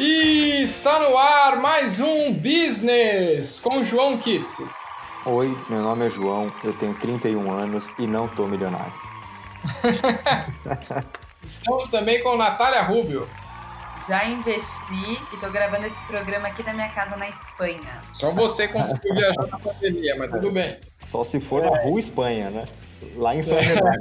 E está no ar mais um Business com João Kitses. Oi, meu nome é João, eu tenho 31 anos e não tô milionário. Estamos também com Natália Rubio. Já investi e tô gravando esse programa aqui na minha casa na Espanha. Só você conseguiu viajar na pandemia, mas tudo bem. Só se for na rua Espanha, né? Lá em São Bernardo.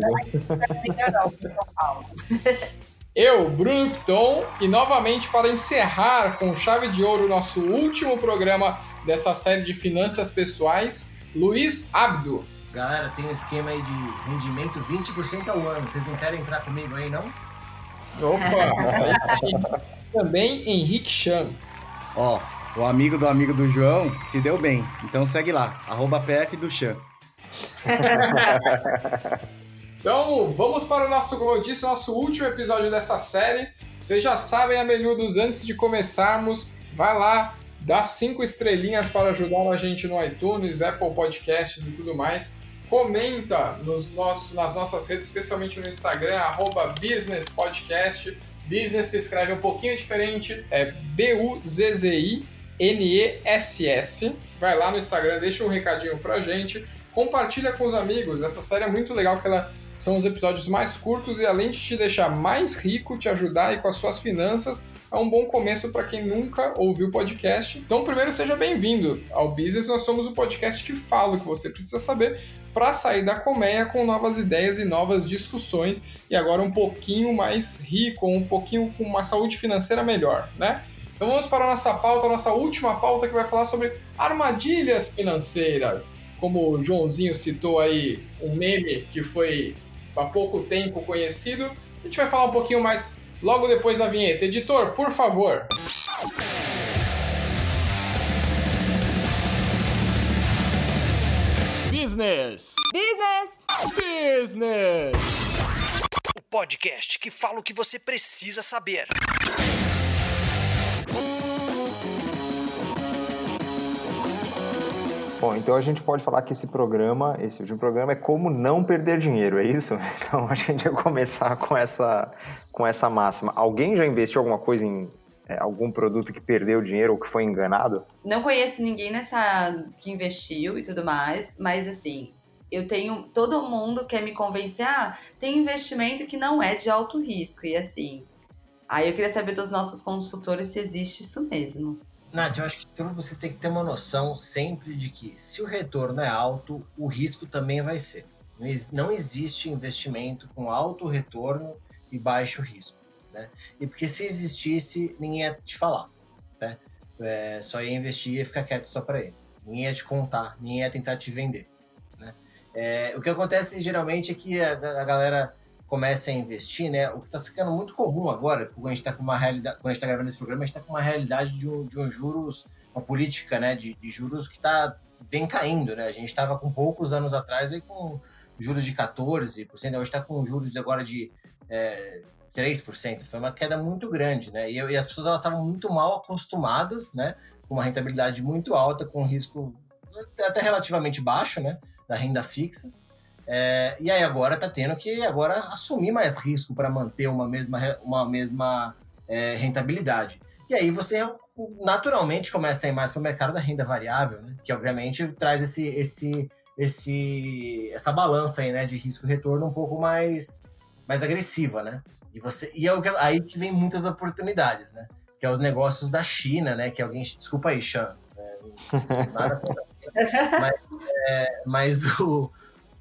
Eu, Bruno Piton, e novamente para encerrar com chave de ouro nosso último programa dessa série de finanças pessoais, Luiz Abdo. Galera, tem um esquema aí de rendimento 20% ao ano. Vocês não querem entrar comigo aí, não? Opa! Também Henrique Chan. Ó, o amigo do amigo do João se deu bem. Então segue lá, arroba PF do Chan. Então, vamos para o nosso, como eu disse, nosso último episódio dessa série. Vocês já sabem, melhudos antes de começarmos, vai lá, dá cinco estrelinhas para ajudar a gente no iTunes, Apple Podcasts e tudo mais. Comenta nos nossos, nas nossas redes, especialmente no Instagram, arroba Business Podcast. Business se escreve um pouquinho diferente, é B-U-Z-Z-I-N-E-S-S. Vai lá no Instagram, deixa um recadinho pra gente. Compartilha com os amigos. Essa série é muito legal, que ela são os episódios mais curtos e além de te deixar mais rico, te ajudar aí com as suas finanças, é um bom começo para quem nunca ouviu podcast. Então, primeiro, seja bem-vindo ao Business. Nós somos o podcast que fala o que você precisa saber para sair da colmeia com novas ideias e novas discussões e agora um pouquinho mais rico, um pouquinho com uma saúde financeira melhor, né? Então vamos para a nossa pauta, a nossa última pauta que vai falar sobre armadilhas financeiras. Como o Joãozinho citou aí um meme que foi há pouco tempo conhecido. A gente vai falar um pouquinho mais logo depois da vinheta. Editor, por favor. Business. Business! Business. O podcast que fala o que você precisa saber. Bom, então a gente pode falar que esse programa, esse último programa, é como não perder dinheiro, é isso? Então a gente vai começar com essa, com essa máxima. Alguém já investiu alguma coisa em é, algum produto que perdeu dinheiro ou que foi enganado? Não conheço ninguém nessa que investiu e tudo mais, mas assim, eu tenho. Todo mundo quer me convencer, ah, tem investimento que não é de alto risco. E assim. Aí eu queria saber dos nossos consultores se existe isso mesmo. Nath, eu acho que você tem que ter uma noção sempre de que se o retorno é alto, o risco também vai ser. Não existe investimento com alto retorno e baixo risco. Né? E porque se existisse, ninguém ia te falar. Né? É, só ia investir e ficar quieto só para ele. Ninguém ia te contar, ninguém ia tentar te vender. Né? É, o que acontece geralmente é que a, a galera começa a investir, né? O que está ficando muito comum agora, quando a gente está com uma realidade, quando a gente está gravando esse programa, a gente está com uma realidade de um, de um juros, uma política, né, de, de juros que está vem caindo, né? A gente estava com poucos anos atrás aí com juros de 14%, hoje está com juros agora de é, 3%. Foi uma queda muito grande, né? E, e as pessoas estavam muito mal acostumadas, né? Com uma rentabilidade muito alta, com um risco até relativamente baixo, né? Da renda fixa. É, e aí agora tá tendo que agora assumir mais risco para manter uma mesma, uma mesma é, rentabilidade. E aí você naturalmente começa a ir mais para o mercado da renda variável, né? que obviamente traz esse, esse, esse, essa balança aí, né, de risco-retorno um pouco mais, mais agressiva, né? E, você, e é aí que vem muitas oportunidades, né? Que é os negócios da China, né? Que alguém. Desculpa aí, Sean. É, nada mas, é, mas o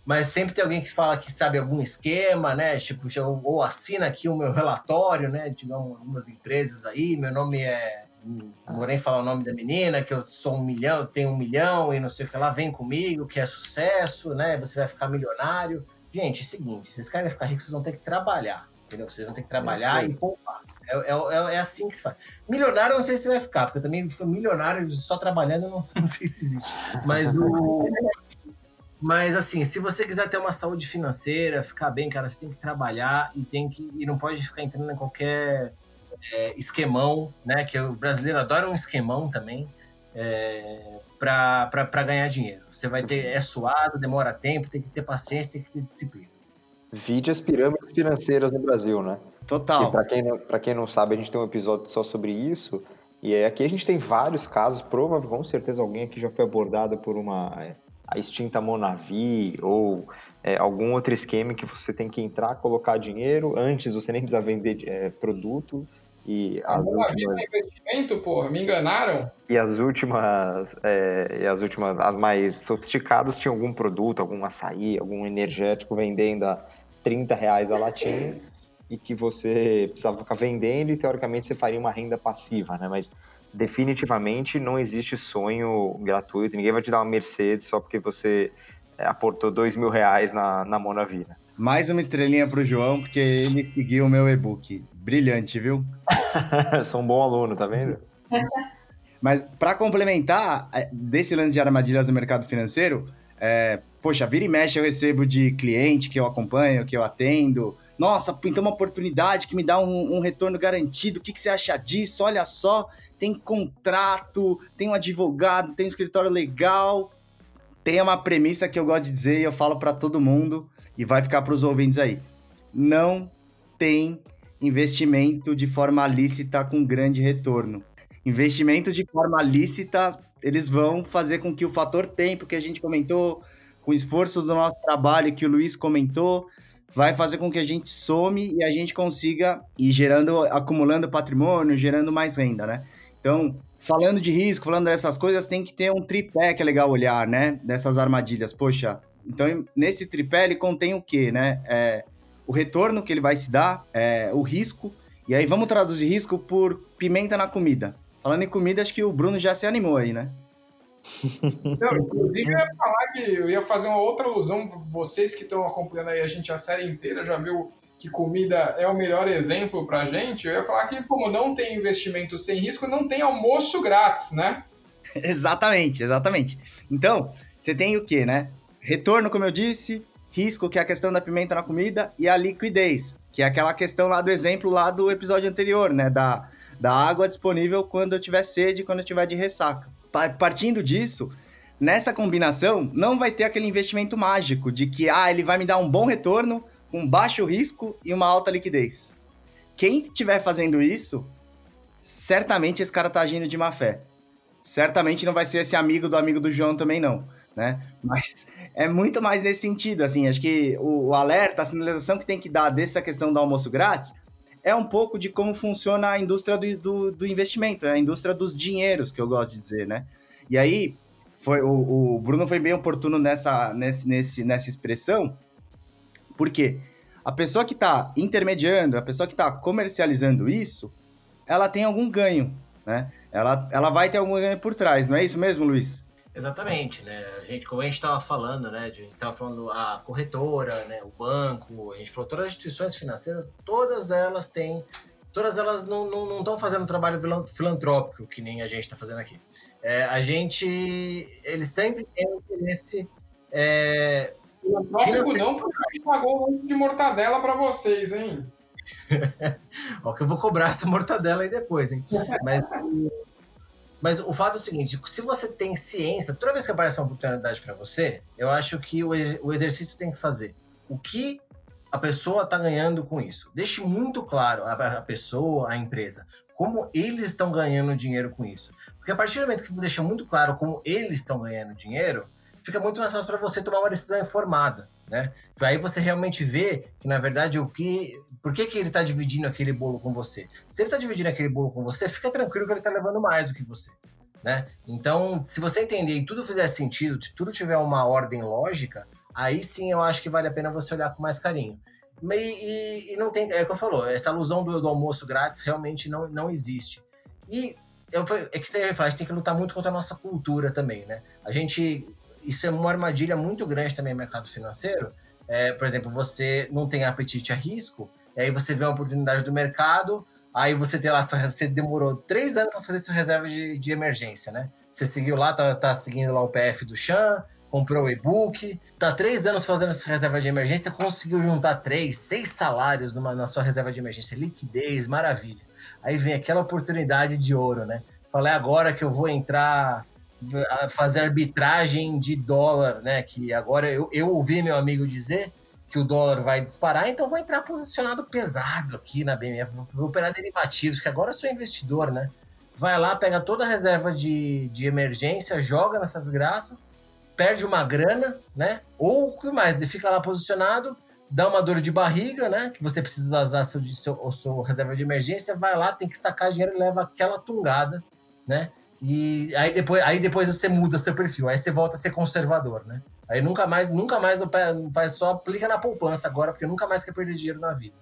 mas sempre tem alguém que fala que sabe algum esquema, né? Tipo, ou assina aqui o meu relatório, né? Tivemos algumas empresas aí, meu nome é. Não vou nem falar o nome da menina, que eu sou um milhão, eu tenho um milhão e não sei o que lá, vem comigo, que é sucesso, né? Você vai ficar milionário. Gente, é o seguinte, vocês querem ficar ricos, vocês vão ter que trabalhar, entendeu? Vocês vão ter que trabalhar é, e poupar. É, é, é, assim que se faz. Milionário, eu não sei se vai ficar, porque eu também fui milionário só trabalhando, não, não sei se existe. Mas o. Mas assim, se você quiser ter uma saúde financeira, ficar bem, cara, você tem que trabalhar e tem que e não pode ficar entrando em qualquer é, esquemão, né? Que o brasileiro adora um esquemão também. É, para ganhar dinheiro. Você vai ter, é suado, demora tempo, tem que ter paciência, tem que ter disciplina. Vide as pirâmides financeiras no Brasil, né? Total. Para quem, não- pra quem não sabe, a gente tem um episódio só sobre isso. E aí aqui a gente tem vários casos, provavelmente, com certeza alguém aqui já foi abordado por uma é, a extinta Monavi ou é, algum outro esquema que você tem que entrar, colocar dinheiro, antes você nem precisa vender é, produto. E A as últimas, investimento, porra, me enganaram. e as últimas, é, e as últimas, as mais sofisticadas tinham algum produto, algum açaí, algum energético vendendo a 30 reais a latinha e que você precisava ficar vendendo e teoricamente você faria uma renda passiva, né? Mas definitivamente não existe sonho gratuito, ninguém vai te dar uma Mercedes só porque você é, aportou dois mil reais na, na Mona Vida. Mais uma estrelinha pro João, porque ele seguiu o meu e-book. Brilhante, viu? Sou um bom aluno, tá vendo? Mas para complementar é, desse lance de armadilhas no mercado financeiro, é, poxa, vira e mexe eu recebo de cliente que eu acompanho, que eu atendo. Nossa, pintou uma oportunidade que me dá um, um retorno garantido. O que, que você acha disso? Olha só, tem contrato, tem um advogado, tem um escritório legal. Tem uma premissa que eu gosto de dizer e eu falo para todo mundo e vai ficar para os ouvintes aí. Não tem investimento de forma lícita com grande retorno investimentos de forma lícita, eles vão fazer com que o fator tempo que a gente comentou, com o esforço do nosso trabalho que o Luiz comentou, vai fazer com que a gente some e a gente consiga ir gerando, acumulando patrimônio, gerando mais renda, né? Então, falando de risco, falando dessas coisas, tem que ter um tripé que é legal olhar, né? Dessas armadilhas. Poxa, então nesse tripé ele contém o quê, né? É, o retorno que ele vai se dar, é, o risco, e aí vamos traduzir risco por pimenta na comida. Falando em comida, acho que o Bruno já se animou aí, né? Não, inclusive, eu ia falar que eu ia fazer uma outra alusão. Vocês que estão acompanhando aí a gente a série inteira já viu que comida é o melhor exemplo pra gente. Eu ia falar que, como não tem investimento sem risco, não tem almoço grátis, né? exatamente, exatamente. Então, você tem o quê, né? Retorno, como eu disse, risco, que é a questão da pimenta na comida, e a liquidez, que é aquela questão lá do exemplo lá do episódio anterior, né? Da, da água disponível quando eu tiver sede, quando eu tiver de ressaca. Pa- Partindo disso, nessa combinação, não vai ter aquele investimento mágico de que, ah, ele vai me dar um bom retorno, com baixo risco e uma alta liquidez. Quem estiver fazendo isso, certamente esse cara tá agindo de má fé. Certamente não vai ser esse amigo do amigo do João também, não, né? Mas é muito mais nesse sentido, assim, acho que o, o alerta, a sinalização que tem que dar dessa questão do almoço grátis é um pouco de como funciona a indústria do, do, do investimento, né? a indústria dos dinheiros, que eu gosto de dizer, né? E aí, foi, o, o Bruno foi bem oportuno nessa, nesse, nesse, nessa expressão, porque a pessoa que está intermediando, a pessoa que está comercializando isso, ela tem algum ganho, né? Ela, ela vai ter algum ganho por trás, não é isso mesmo, Luiz? Exatamente, né? A gente, como a gente estava falando, né? A gente estava falando a corretora, né? O banco, a gente falou todas as instituições financeiras, todas elas têm, todas elas não estão não, não fazendo trabalho filan- filantrópico que nem a gente está fazendo aqui. É, a gente, eles sempre têm um interesse é, Não, porque a gente pagou um monte de mortadela pra vocês, hein? Ó, que eu vou cobrar essa mortadela aí depois, hein? Mas, mas o fato é o seguinte: se você tem ciência, toda vez que aparece uma oportunidade para você, eu acho que o, o exercício tem que fazer. O que a pessoa está ganhando com isso? Deixe muito claro a, a pessoa, a empresa, como eles estão ganhando dinheiro com isso. Porque a partir do momento que você deixa muito claro como eles estão ganhando dinheiro, fica muito mais fácil para você tomar uma decisão informada, né? Aí você realmente vê que, na verdade, o que. Por que, que ele está dividindo aquele bolo com você? Se ele está dividindo aquele bolo com você, fica tranquilo que ele está levando mais do que você. Né? Então, se você entender e tudo fizer sentido, se tudo tiver uma ordem lógica, aí sim eu acho que vale a pena você olhar com mais carinho. E, e- e não tem. É o que eu falou, essa alusão do, do almoço grátis realmente não, não existe. E eu, é que tem, a gente tem que lutar muito contra a nossa cultura também, né? A gente. Isso é uma armadilha muito grande também no mercado financeiro. É, por exemplo, você não tem apetite a risco, e aí você vê uma oportunidade do mercado, aí você tem lá, você demorou três anos para fazer sua reserva de, de emergência, né? Você seguiu lá, tá, tá seguindo lá o PF do Chan, comprou o e-book, tá três anos fazendo sua reserva de emergência, conseguiu juntar três, seis salários numa, na sua reserva de emergência, liquidez, maravilha. Aí vem aquela oportunidade de ouro, né? Falei agora que eu vou entrar fazer arbitragem de dólar, né? Que agora eu, eu ouvi meu amigo dizer que o dólar vai disparar, então vou entrar posicionado pesado aqui na BMF, vou operar derivativos, que agora sou investidor, né? Vai lá, pega toda a reserva de, de emergência, joga nessa desgraça, perde uma grana, né? Ou o que mais? Fica lá posicionado, dá uma dor de barriga, né? Que você precisa usar seu, seu, seu reserva de emergência, vai lá, tem que sacar dinheiro e leva aquela tungada, né? E aí depois, aí depois você muda seu perfil, aí você volta a ser conservador, né? Aí nunca mais, nunca mais vai só aplica na poupança agora, porque nunca mais quer perder dinheiro na vida.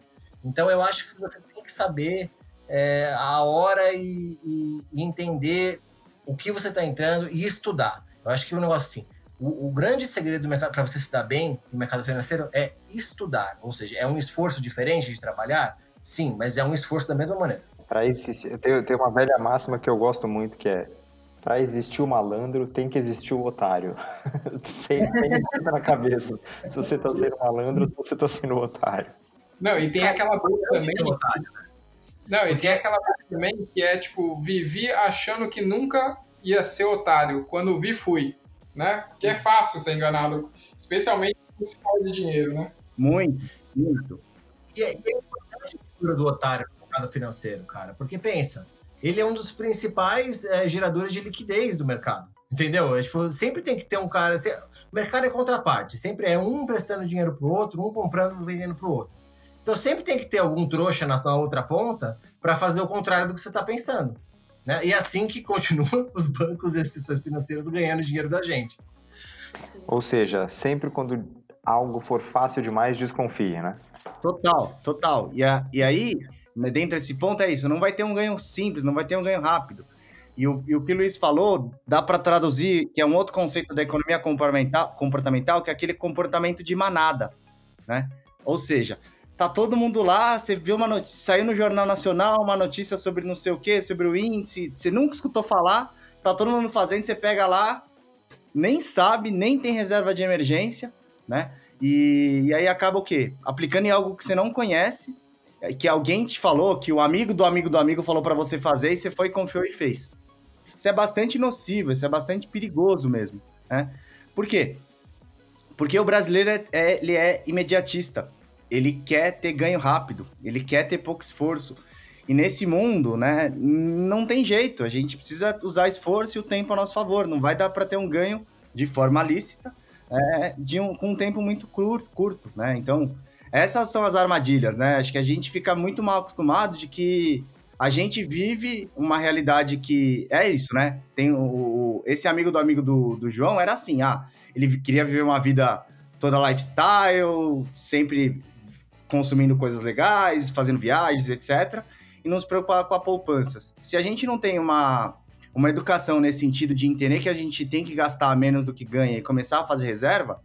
Então eu acho que você tem que saber é, a hora e, e, entender o que você está entrando e estudar. Eu acho que o um negócio assim, o, o, grande segredo para você se dar bem no mercado financeiro é estudar, ou seja, é um esforço diferente de trabalhar, sim, mas é um esforço da mesma maneira. Para existir, eu tenho, eu tenho uma velha máxima que eu gosto muito que é para existir o malandro, tem que existir o otário. sempre tem na cabeça. Se você está sendo malandro, se você está sendo otário. Não, e tem aquela coisa também. Otário, né? Não, e tem aquela coisa também que é tipo, vivi achando que nunca ia ser otário. Quando vi, fui. Né? Que é fácil ser enganado, especialmente quando se fala de dinheiro, né? Muito, muito. E é, é importante a figura do otário mercado financeiro, cara. Porque pensa, ele é um dos principais é, geradores de liquidez do mercado. Entendeu? É, tipo, sempre tem que ter um cara. O mercado é contraparte, sempre é um prestando dinheiro pro outro, um comprando e vendendo pro outro. Então sempre tem que ter algum trouxa na, na outra ponta para fazer o contrário do que você está pensando. Né? E é assim que continuam os bancos e as instituições financeiras ganhando dinheiro da gente. Ou seja, sempre quando algo for fácil demais, desconfie, né? Total, total. E, a, e aí, dentro desse ponto é isso, não vai ter um ganho simples, não vai ter um ganho rápido. E o, e o que o Luiz falou, dá para traduzir, que é um outro conceito da economia comportamental, comportamental, que é aquele comportamento de manada, né? Ou seja, tá todo mundo lá, você viu uma notícia, saiu no Jornal Nacional uma notícia sobre não sei o que, sobre o índice, você nunca escutou falar, tá todo mundo fazendo, você pega lá, nem sabe, nem tem reserva de emergência, né? E, e aí acaba o quê? Aplicando em algo que você não conhece, que alguém te falou, que o amigo do amigo do amigo falou para você fazer e você foi, confiou e fez. Isso é bastante nocivo, isso é bastante perigoso mesmo, né? Por quê? Porque o brasileiro é, é, ele é imediatista. Ele quer ter ganho rápido, ele quer ter pouco esforço. E nesse mundo, né, não tem jeito. A gente precisa usar esforço e o tempo a nosso favor. Não vai dar para ter um ganho de forma lícita é, de um, com um tempo muito curto, curto, né? Então, essas são as armadilhas, né? Acho que a gente fica muito mal acostumado de que a gente vive uma realidade que é isso, né? Tem o, esse amigo do amigo do, do João era assim, ah, ele queria viver uma vida toda lifestyle, sempre consumindo coisas legais, fazendo viagens, etc. E não se preocupar com a poupança. Se a gente não tem uma, uma educação nesse sentido de entender que a gente tem que gastar menos do que ganha e começar a fazer reserva,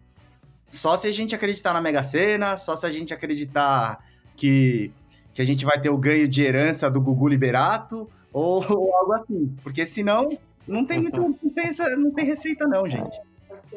só se a gente acreditar na Mega Sena, só se a gente acreditar que, que a gente vai ter o ganho de herança do Gugu Liberato ou, ou algo assim. Porque senão não tem muito, não tem, essa, não tem receita não, gente.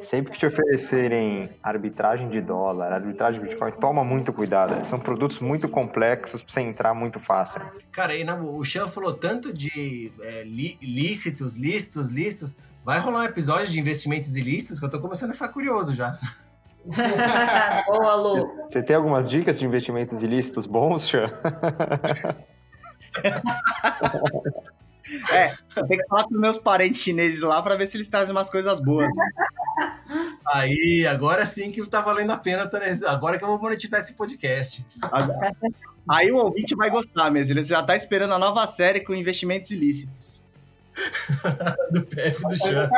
Sempre que te oferecerem arbitragem de dólar, arbitragem de Bitcoin, toma muito cuidado. São produtos muito complexos para você entrar muito fácil. Cara, e não, o Chan falou tanto de é, lícitos, listos, listos. Vai rolar um episódio de investimentos ilícitos que eu tô começando a ficar curioso já. Boa, Lu. Você tem algumas dicas de investimentos ilícitos bons, Chan? É, tenho que falar com meus parentes chineses lá para ver se eles trazem umas coisas boas. Aí, agora sim que tá valendo a pena. Tá agora que eu vou monetizar esse podcast. Aí o ouvinte vai gostar mesmo. Ele já tá esperando a nova série com investimentos ilícitos. do PF do chão.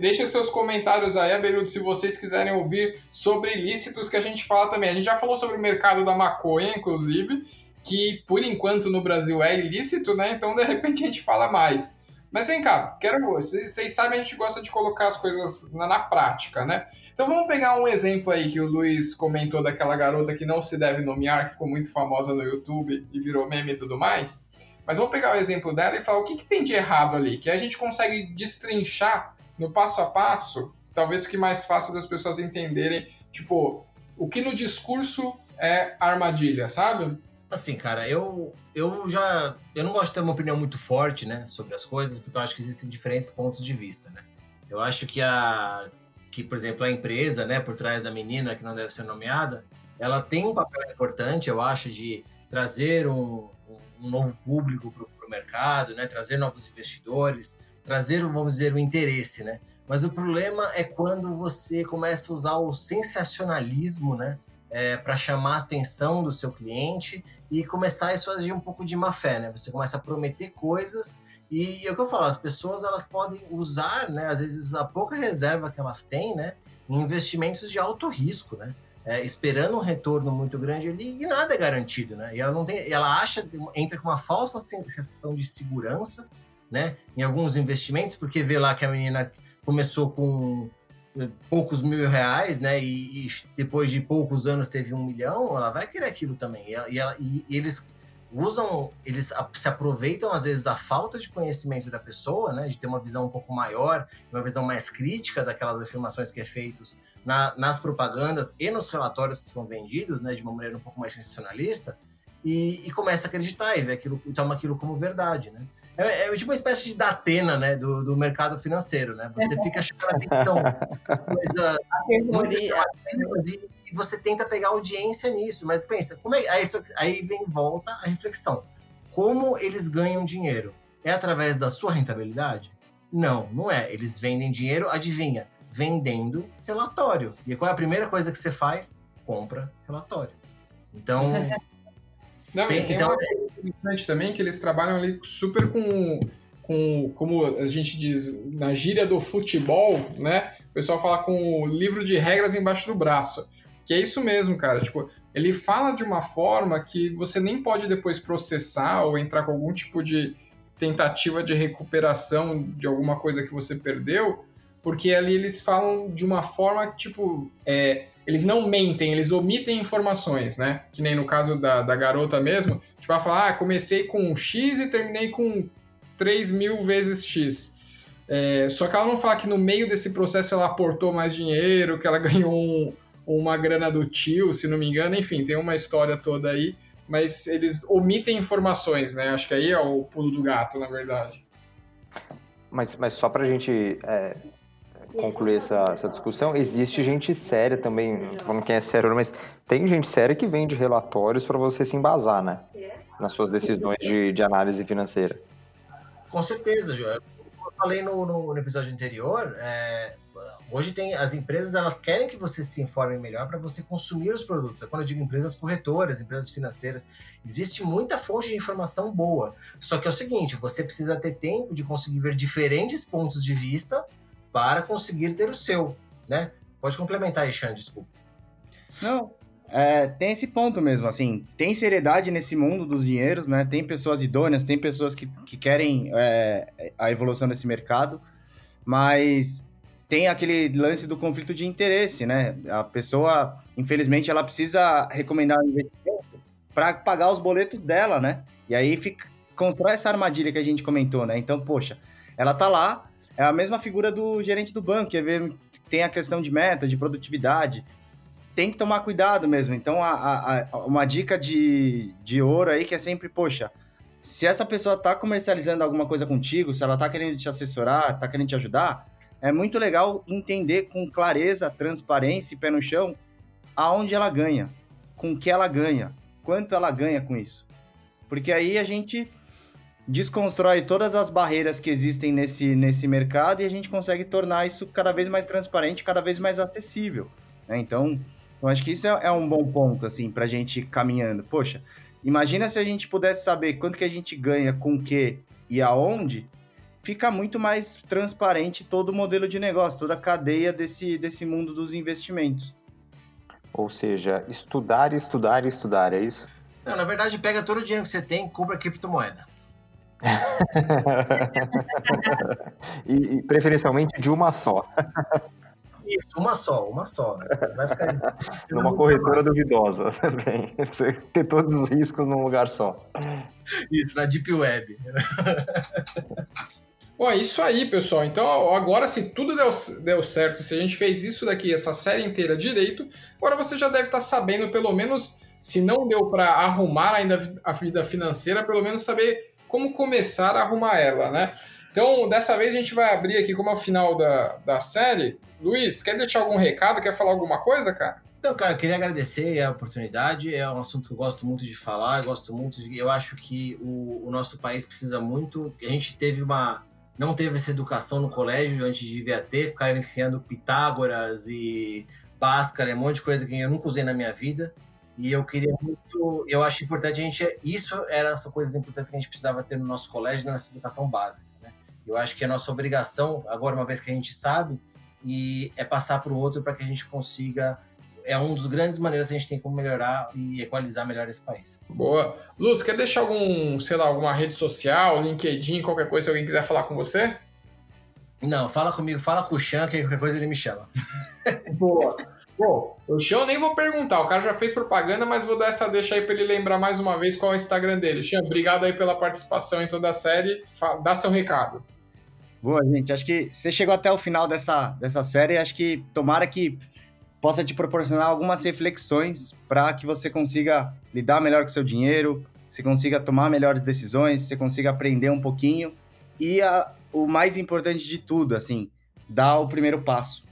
Deixa seus comentários aí, Abeludo, se vocês quiserem ouvir sobre ilícitos que a gente fala também. A gente já falou sobre o mercado da maconha, inclusive que por enquanto no Brasil é ilícito, né? Então de repente a gente fala mais. Mas vem cá, quero vocês sabem a gente gosta de colocar as coisas na, na, prática, né? Então vamos pegar um exemplo aí que o Luiz comentou daquela garota que não se deve nomear, que ficou muito famosa no YouTube e virou meme e tudo mais. Mas vamos pegar o exemplo dela e falar o que, que tem de errado ali, que a gente consegue destrinchar no passo a passo, talvez fique mais fácil das pessoas entenderem, tipo, o que no discurso é armadilha, sabe? Assim, cara, eu, eu já. Eu não gosto de ter uma opinião muito forte, né, sobre as coisas, porque eu acho que existem diferentes pontos de vista, né? Eu acho que a. Que, por exemplo, a empresa, né, por trás da menina que não deve ser nomeada, ela tem um papel importante, eu acho, de trazer um, um novo público para o mercado, né? trazer novos investidores, trazer, vamos dizer, o interesse, né? Mas o problema é quando você começa a usar o sensacionalismo, né? É, para chamar a atenção do seu cliente e começar a agir um pouco de má fé, né? Você começa a prometer coisas e é o que eu falo, as pessoas elas podem usar, né? Às vezes a pouca reserva que elas têm, né? Em investimentos de alto risco, né? É, esperando um retorno muito grande ali e nada é garantido, né? E ela não tem, ela acha, entra com uma falsa sensação de segurança, né? Em alguns investimentos, porque vê lá que a menina começou com eh, poucos mil reais, né? E, e, depois de poucos anos teve um milhão, ela vai querer aquilo também. E, ela, e, ela, e, eles usam, eles se aproveitam às vezes da falta de conhecimento da pessoa, né? De ter uma visão um pouco maior, uma visão mais crítica daquelas afirmações que é feitos na, nas propagandas e nos relatórios que são vendidos, né? De uma maneira um pouco mais sensacionalista. E, e começa a acreditar e vê aquilo, e toma aquilo como verdade, né? É, é, tipo uma espécie de datena, né, do, do mercado financeiro, né? Você fica chamando atenção coisas e, e você tenta pegar audiência nisso, mas pensa, como é, aí, aí vem volta a reflexão. Como eles ganham dinheiro? É através da sua rentabilidade? Não, não é. Eles vendem dinheiro, adivinha, vendendo relatório. E qual é a primeira coisa que você faz? Compra relatório. Então, Não, tem, tem então... uma coisa interessante também que eles trabalham ali super com, com, como a gente diz, na gíria do futebol, né? O pessoal fala com o livro de regras embaixo do braço. Que é isso mesmo, cara. Tipo, ele fala de uma forma que você nem pode depois processar ou entrar com algum tipo de tentativa de recuperação de alguma coisa que você perdeu, porque ali eles falam de uma forma tipo, é, eles não mentem, eles omitem informações, né? Que nem no caso da, da garota mesmo. Tipo, ela fala, ah, comecei com X e terminei com 3 mil vezes X. É, só que ela não fala que no meio desse processo ela aportou mais dinheiro, que ela ganhou um, uma grana do tio, se não me engano. Enfim, tem uma história toda aí. Mas eles omitem informações, né? Acho que aí é o pulo do gato, na verdade. Mas, mas só para a gente é, concluir essa, essa discussão, existe gente séria também, não tô falando quem é sério, mas tem gente séria que vende relatórios para você se embasar, né? Nas suas decisões de, de análise financeira. Com certeza, Joel. Eu falei no, no, no episódio anterior, é, hoje tem as empresas elas querem que você se informe melhor para você consumir os produtos. Quando eu digo empresas corretoras, empresas financeiras, existe muita fonte de informação boa. Só que é o seguinte, você precisa ter tempo de conseguir ver diferentes pontos de vista para conseguir ter o seu, né? Pode complementar aí, Xan, desculpa. Não, é, tem esse ponto mesmo, assim, tem seriedade nesse mundo dos dinheiros, né? Tem pessoas idôneas, tem pessoas que, que querem é, a evolução desse mercado, mas tem aquele lance do conflito de interesse, né? A pessoa, infelizmente, ela precisa recomendar um investimento para pagar os boletos dela, né? E aí fica, constrói essa armadilha que a gente comentou, né? Então, poxa, ela tá lá, é a mesma figura do gerente do banco, que é tem a questão de meta, de produtividade. Tem que tomar cuidado mesmo. Então, a, a, uma dica de, de ouro aí que é sempre, poxa, se essa pessoa está comercializando alguma coisa contigo, se ela está querendo te assessorar, está querendo te ajudar, é muito legal entender com clareza, transparência e pé no chão aonde ela ganha, com que ela ganha, quanto ela ganha com isso. Porque aí a gente desconstrói todas as barreiras que existem nesse, nesse mercado e a gente consegue tornar isso cada vez mais transparente, cada vez mais acessível. Né? Então, eu acho que isso é, é um bom ponto, assim, para a gente caminhando. Poxa, imagina se a gente pudesse saber quanto que a gente ganha com o que e aonde, fica muito mais transparente todo o modelo de negócio, toda a cadeia desse, desse mundo dos investimentos. Ou seja, estudar, estudar, estudar, é isso? Não, na verdade, pega todo o dinheiro que você tem e compra criptomoeda. E, e, preferencialmente de uma só. Isso, uma só, uma só. Vai ficar. Numa corretora duvidosa também. Você ter todos os riscos num lugar só. Isso, na Deep Web. Bom, é isso aí, pessoal. Então, agora, se tudo deu, deu certo, se a gente fez isso daqui, essa série inteira direito, agora você já deve estar sabendo, pelo menos, se não deu para arrumar ainda a vida financeira, pelo menos saber como começar a arrumar ela, né? Então, dessa vez a gente vai abrir aqui, como é o final da, da série. Luiz, quer deixar algum recado? Quer falar alguma coisa, cara? Então, cara, eu queria agradecer a oportunidade. É um assunto que eu gosto muito de falar. Gosto muito de. Eu acho que o, o nosso país precisa muito. A gente teve uma. Não teve essa educação no colégio, antes devia ter, ficar enfiando Pitágoras e Bhaskara, um monte de coisa que eu nunca usei na minha vida. E eu queria muito. Eu acho importante a gente. Isso eram as coisas importantes que a gente precisava ter no nosso colégio, na nossa educação básica. Né? Eu acho que é nossa obrigação, agora, uma vez que a gente sabe, e é passar para o outro para que a gente consiga é um dos grandes maneiras que a gente tem como melhorar e equalizar melhor esse país. Boa. Luz, quer deixar algum, sei lá, alguma rede social, LinkedIn, qualquer coisa, se alguém quiser falar com você? Não, fala comigo, fala com o Chan, que qualquer coisa ele me chama. Boa. Bom, o eu nem vou perguntar, o cara já fez propaganda, mas vou dar essa deixa aí para ele lembrar mais uma vez qual é o Instagram dele. Chan, obrigado aí pela participação em toda a série. Dá seu recado. Boa, gente. Acho que você chegou até o final dessa, dessa série. Acho que tomara que possa te proporcionar algumas reflexões para que você consiga lidar melhor com seu dinheiro, você consiga tomar melhores decisões, você consiga aprender um pouquinho e a, o mais importante de tudo, assim, dar o primeiro passo,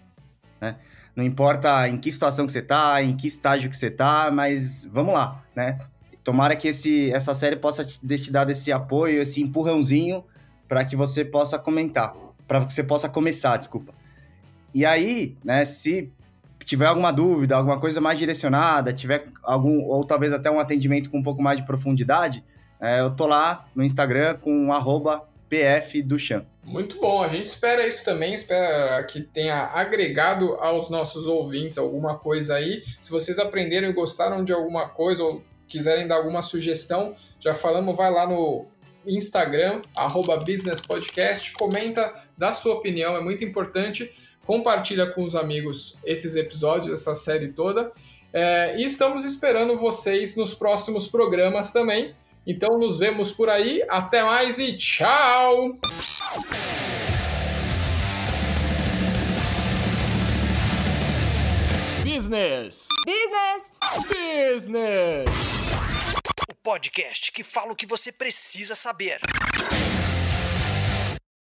né? Não importa em que situação que você está, em que estágio que você está, mas vamos lá, né? Tomara que esse, essa série possa te, te dar esse apoio, esse empurrãozinho para que você possa comentar, para que você possa começar, desculpa. E aí, né, se tiver alguma dúvida, alguma coisa mais direcionada, tiver algum, ou talvez até um atendimento com um pouco mais de profundidade, é, eu tô lá no Instagram com pfduchamp. Muito bom, a gente espera isso também, espera que tenha agregado aos nossos ouvintes alguma coisa aí. Se vocês aprenderam e gostaram de alguma coisa ou quiserem dar alguma sugestão, já falamos, vai lá no Instagram, arroba Business Podcast, comenta, dá sua opinião, é muito importante compartilha com os amigos esses episódios, essa série toda. É, e estamos esperando vocês nos próximos programas também. Então nos vemos por aí. Até mais e tchau! Business! Business! Business! O podcast que fala o que você precisa saber.